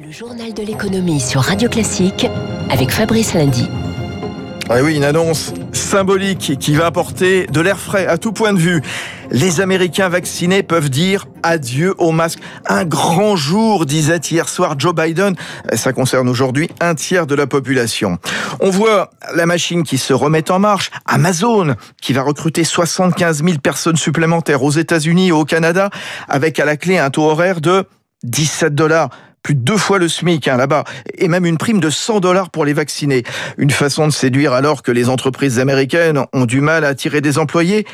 Le journal de l'économie sur Radio Classique avec Fabrice Lundy. Ah oui, une annonce symbolique qui va apporter de l'air frais à tout point de vue. Les Américains vaccinés peuvent dire adieu au masque. Un grand jour, disait hier soir Joe Biden. Ça concerne aujourd'hui un tiers de la population. On voit la machine qui se remet en marche. Amazon, qui va recruter 75 000 personnes supplémentaires aux États-Unis et au Canada, avec à la clé un taux horaire de 17 dollars plus de deux fois le SMIC hein, là-bas, et même une prime de 100 dollars pour les vacciner. Une façon de séduire alors que les entreprises américaines ont du mal à attirer des employés.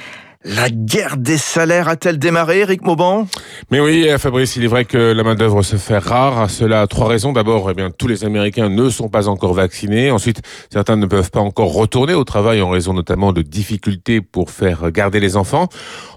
La guerre des salaires a-t-elle démarré, Eric Mauban? Mais oui, Fabrice, il est vrai que la main-d'œuvre se fait rare. cela a trois raisons. D'abord, eh bien, tous les Américains ne sont pas encore vaccinés. Ensuite, certains ne peuvent pas encore retourner au travail en raison notamment de difficultés pour faire garder les enfants.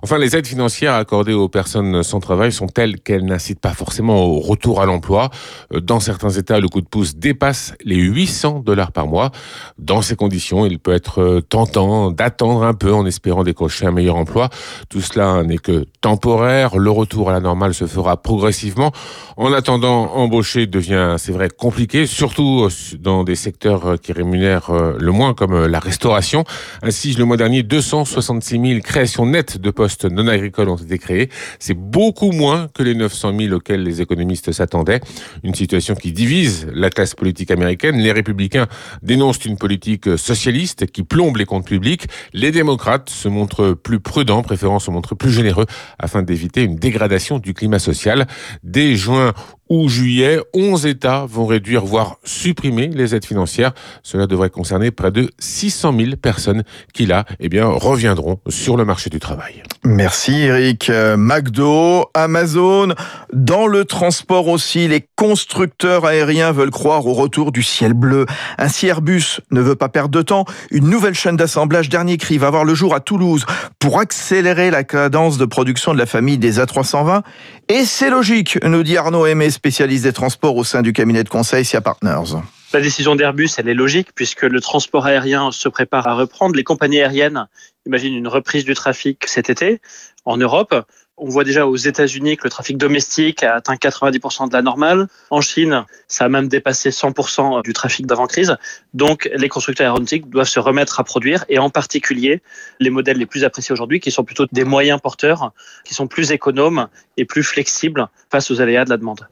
Enfin, les aides financières accordées aux personnes sans travail sont telles qu'elles n'incitent pas forcément au retour à l'emploi. Dans certains États, le coup de pouce dépasse les 800 dollars par mois. Dans ces conditions, il peut être tentant d'attendre un peu en espérant décrocher un meilleur emploi. Tout cela n'est que temporaire. Le retour à la normale se fera progressivement. En attendant, embaucher devient, c'est vrai, compliqué, surtout dans des secteurs qui rémunèrent euh, le moins, comme la restauration. Ainsi, le mois dernier, 266 000 créations nettes de postes non agricoles ont été créées. C'est beaucoup moins que les 900 000 auxquels les économistes s'attendaient. Une situation qui divise la classe politique américaine. Les républicains dénoncent une politique socialiste qui plombe les comptes publics. Les démocrates se montrent plus prudents, préférant se montrer plus généreux afin d'éviter une dégradation du climat social. Dès juin ou juillet, 11 États vont réduire, voire supprimer les aides financières. Cela devrait concerner près de 600 000 personnes qui, là, eh bien, reviendront sur le marché du travail. Merci Eric. Euh, McDo, Amazon, dans le transport aussi, les constructeurs aériens veulent croire au retour du ciel bleu. Ainsi Airbus ne veut pas perdre de temps. Une nouvelle chaîne d'assemblage dernier cri va voir le jour à Toulouse pour accélérer la cadence de production de la famille des A320. Et c'est logique, nous dit Arnaud Aimé, spécialiste des transports au sein du cabinet de conseil SIA Partners. La décision d'Airbus, elle est logique puisque le transport aérien se prépare à reprendre. Les compagnies aériennes imaginent une reprise du trafic cet été en Europe. On voit déjà aux États-Unis que le trafic domestique a atteint 90% de la normale. En Chine, ça a même dépassé 100% du trafic d'avant-crise. Donc, les constructeurs aéronautiques doivent se remettre à produire et en particulier les modèles les plus appréciés aujourd'hui qui sont plutôt des moyens porteurs, qui sont plus économes et plus flexibles face aux aléas de la demande.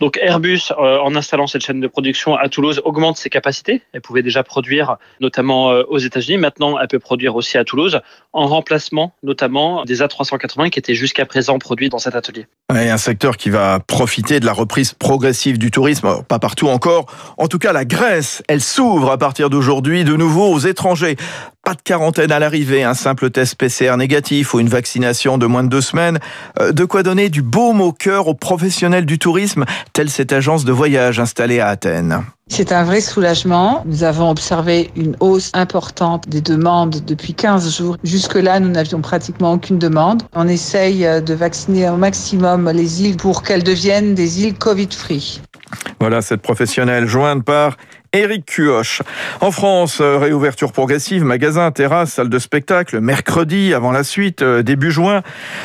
Donc, Airbus, euh, en installant cette chaîne de production à Toulouse, augmente ses capacités. Elle pouvait déjà produire notamment euh, aux États-Unis. Maintenant, elle peut produire aussi à Toulouse en remplacement notamment des A380 qui étaient jusqu'à présent produits dans cet atelier. Et un secteur qui va profiter de la reprise progressive du tourisme, pas partout encore. En tout cas, la Grèce, elle s'ouvre à partir d'aujourd'hui de nouveau aux étrangers. Pas de quarantaine à l'arrivée, un simple test PCR négatif ou une vaccination de moins de deux semaines. Euh, de quoi donner du baume au cœur aux professionnels du tourisme, telle cette agence de voyage installée à Athènes. C'est un vrai soulagement. Nous avons observé une hausse importante des demandes depuis 15 jours. Jusque-là, nous n'avions pratiquement aucune demande. On essaye de vacciner au maximum les îles pour qu'elles deviennent des îles Covid-free. Voilà cette professionnelle jointe par Éric Cuoche. En France, euh, réouverture progressive, magasin, terrasse, salle de spectacle, mercredi avant la suite, euh, début juin.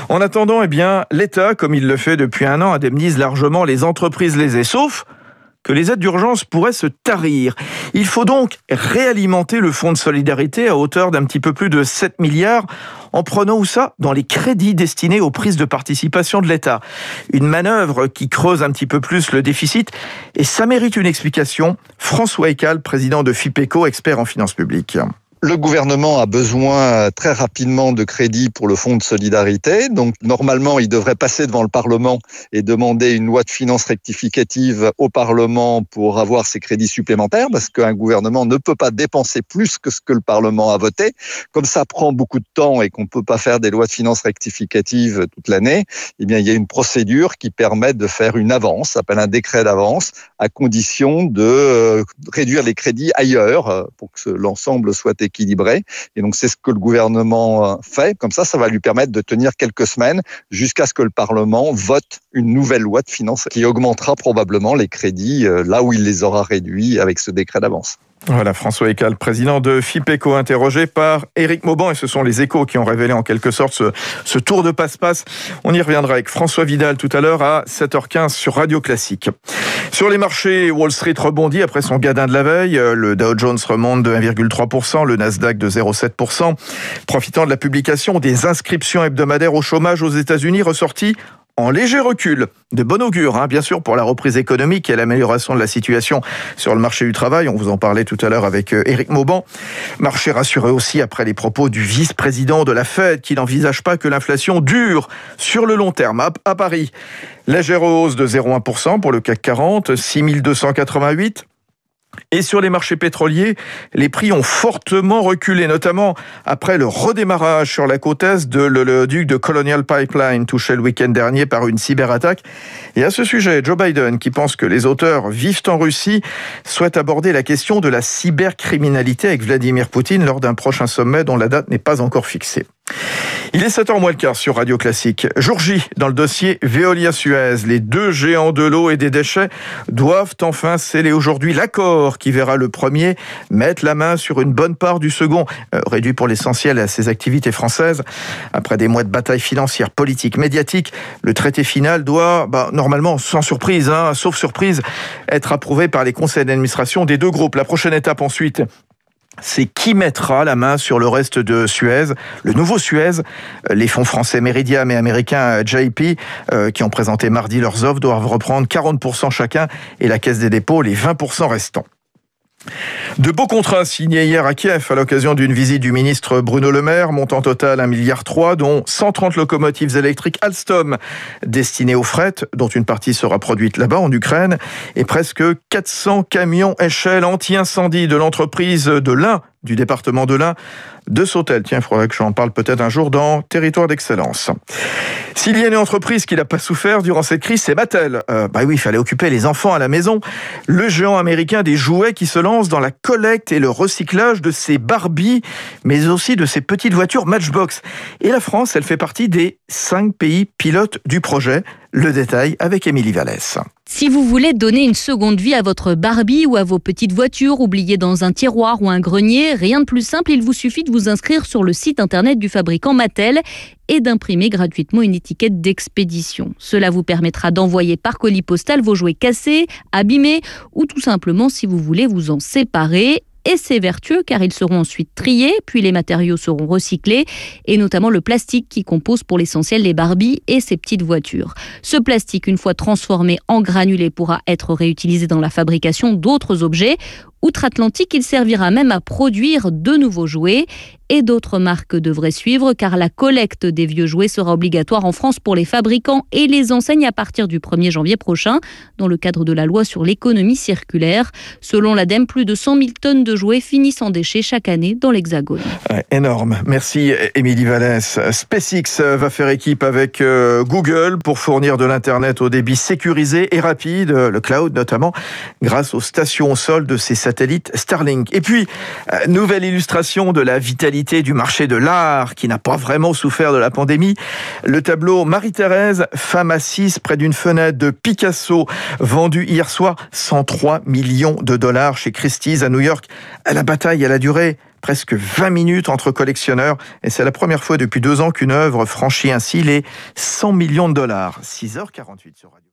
En attendant, eh bien, l'État, comme il le fait depuis un an, indemnise largement les entreprises lésées, sauf que les aides d'urgence pourraient se tarir. Il faut donc réalimenter le fonds de solidarité à hauteur d'un petit peu plus de 7 milliards en prenant où ça Dans les crédits destinés aux prises de participation de l'État. Une manœuvre qui creuse un petit peu plus le déficit et ça mérite une explication. François Ecal, président de FIPECO, expert en finances publiques. Le gouvernement a besoin très rapidement de crédits pour le fonds de solidarité. Donc, normalement, il devrait passer devant le Parlement et demander une loi de finances rectificative au Parlement pour avoir ces crédits supplémentaires parce qu'un gouvernement ne peut pas dépenser plus que ce que le Parlement a voté. Comme ça prend beaucoup de temps et qu'on ne peut pas faire des lois de finances rectificatives toute l'année, eh bien, il y a une procédure qui permet de faire une avance, s'appelle un décret d'avance, à condition de euh, réduire les crédits ailleurs euh, pour que l'ensemble soit équilibré. Et donc, c'est ce que le gouvernement euh, fait. Comme ça, ça va lui permettre de tenir quelques semaines jusqu'à ce que le Parlement vote une nouvelle loi de finances qui augmentera probablement les crédits euh, là où il les aura réduits avec ce décret d'avance. Voilà, François Ecal, président de FIPECO, interrogé par Éric Mauban, et ce sont les échos qui ont révélé en quelque sorte ce, ce tour de passe-passe. On y reviendra avec François Vidal tout à l'heure à 7h15 sur Radio Classique. Sur les marchés, Wall Street rebondit après son gadin de la veille. Le Dow Jones remonte de 1,3%, le Nasdaq de 0,7%, profitant de la publication des inscriptions hebdomadaires au chômage aux États-Unis ressorties en léger recul. De bon augure, hein, bien sûr, pour la reprise économique et l'amélioration de la situation sur le marché du travail. On vous en parlait tout à l'heure avec euh, Éric Mauban. Marché rassuré aussi après les propos du vice-président de la Fed qui n'envisage pas que l'inflation dure sur le long terme. À, Paris, légère hausse de 0,1% pour le CAC 40, 6288. Et sur les marchés pétroliers, les prix ont fortement reculé, notamment après le redémarrage sur la côte est de l'oléoduc de Colonial Pipeline, touché le week-end dernier par une cyberattaque. Et à ce sujet, Joe Biden, qui pense que les auteurs vivent en Russie, souhaite aborder la question de la cybercriminalité avec Vladimir Poutine lors d'un prochain sommet dont la date n'est pas encore fixée. Il est 7h moins le quart sur Radio Classique. Jour dans le dossier Veolia-Suez, les deux géants de l'eau et des déchets doivent enfin sceller aujourd'hui l'accord qui verra le premier mettre la main sur une bonne part du second, euh, réduit pour l'essentiel à ses activités françaises. Après des mois de bataille financière, politique, médiatique, le traité final doit, bah, normalement, sans surprise, hein, sauf surprise, être approuvé par les conseils d'administration des deux groupes. La prochaine étape ensuite, c'est qui mettra la main sur le reste de Suez, le nouveau Suez. Les fonds français Meridiam et américains JP, euh, qui ont présenté mardi leurs offres, doivent reprendre 40% chacun et la Caisse des dépôts les 20% restants. De beaux contrats signés hier à Kiev à l'occasion d'une visite du ministre Bruno Le Maire, montant total 1,3 milliard, dont 130 locomotives électriques Alstom destinées aux fret, dont une partie sera produite là-bas en Ukraine, et presque 400 camions échelle anti-incendie de l'entreprise de l'Ain du département de l'Ain, de Sautel. Tiens, il faudrait que j'en parle peut-être un jour dans Territoire d'Excellence. S'il y a une entreprise qui n'a pas souffert durant cette crise, c'est Mattel. Euh, bah oui, il fallait occuper les enfants à la maison. Le géant américain des jouets qui se lance dans la collecte et le recyclage de ses Barbie, mais aussi de ses petites voitures Matchbox. Et la France, elle fait partie des cinq pays pilotes du projet. Le détail avec Émilie Vallès. Si vous voulez donner une seconde vie à votre Barbie ou à vos petites voitures oubliées dans un tiroir ou un grenier, rien de plus simple, il vous suffit de vous inscrire sur le site internet du fabricant Mattel et d'imprimer gratuitement une étiquette d'expédition. Cela vous permettra d'envoyer par colis postal vos jouets cassés, abîmés ou tout simplement si vous voulez vous en séparer et c'est vertueux car ils seront ensuite triés, puis les matériaux seront recyclés, et notamment le plastique qui compose pour l'essentiel les Barbies et ces petites voitures. Ce plastique, une fois transformé en granulé, pourra être réutilisé dans la fabrication d'autres objets Outre-Atlantique, il servira même à produire de nouveaux jouets et d'autres marques devraient suivre car la collecte des vieux jouets sera obligatoire en France pour les fabricants et les enseignes à partir du 1er janvier prochain dans le cadre de la loi sur l'économie circulaire. Selon l'ADEME, plus de 100 000 tonnes de jouets finissent en déchets chaque année dans l'Hexagone. énorme. Merci Émilie Vallès. SpaceX va faire équipe avec euh, Google pour fournir de l'Internet au débit sécurisé et rapide, le cloud notamment, grâce aux stations au sol de ces satellite. Et puis, euh, nouvelle illustration de la vitalité du marché de l'art qui n'a pas vraiment souffert de la pandémie. Le tableau Marie-Thérèse, femme assise près d'une fenêtre de Picasso, vendu hier soir 103 millions de dollars chez Christie's à New York. La bataille, elle a duré presque 20 minutes entre collectionneurs et c'est la première fois depuis deux ans qu'une œuvre franchit ainsi les 100 millions de dollars. 6h48 sur Radio.